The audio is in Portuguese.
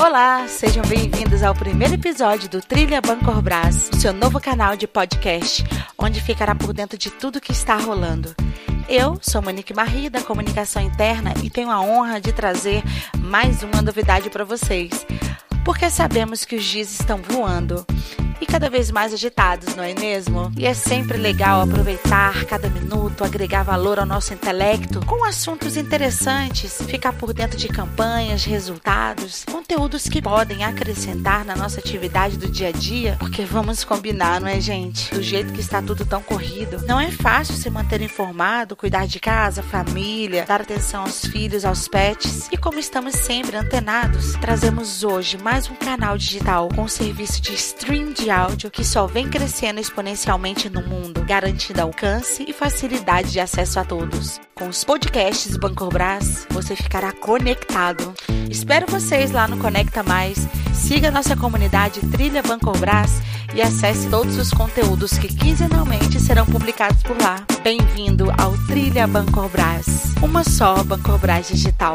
Olá, sejam bem-vindos ao primeiro episódio do Trilha Bancorbras, seu novo canal de podcast, onde ficará por dentro de tudo que está rolando. Eu sou Monique Marri, da Comunicação Interna, e tenho a honra de trazer mais uma novidade para vocês. Porque sabemos que os dias estão voando cada vez mais agitados, não é mesmo? E é sempre legal aproveitar cada minuto, agregar valor ao nosso intelecto com assuntos interessantes, ficar por dentro de campanhas, resultados, conteúdos que podem acrescentar na nossa atividade do dia a dia, porque vamos combinar, não é, gente? Do jeito que está tudo tão corrido, não é fácil se manter informado, cuidar de casa, família, dar atenção aos filhos, aos pets. E como estamos sempre antenados, trazemos hoje mais um canal digital com serviço de stream de áudio que só vem crescendo exponencialmente no mundo, garantindo alcance e facilidade de acesso a todos. Com os podcasts Bancorbras, você ficará conectado. Espero vocês lá no Conecta Mais. Siga nossa comunidade Trilha Bancorbras e acesse todos os conteúdos que quinzenalmente serão publicados por lá. Bem-vindo ao Trilha Bancorbras, uma só Bancorbras digital.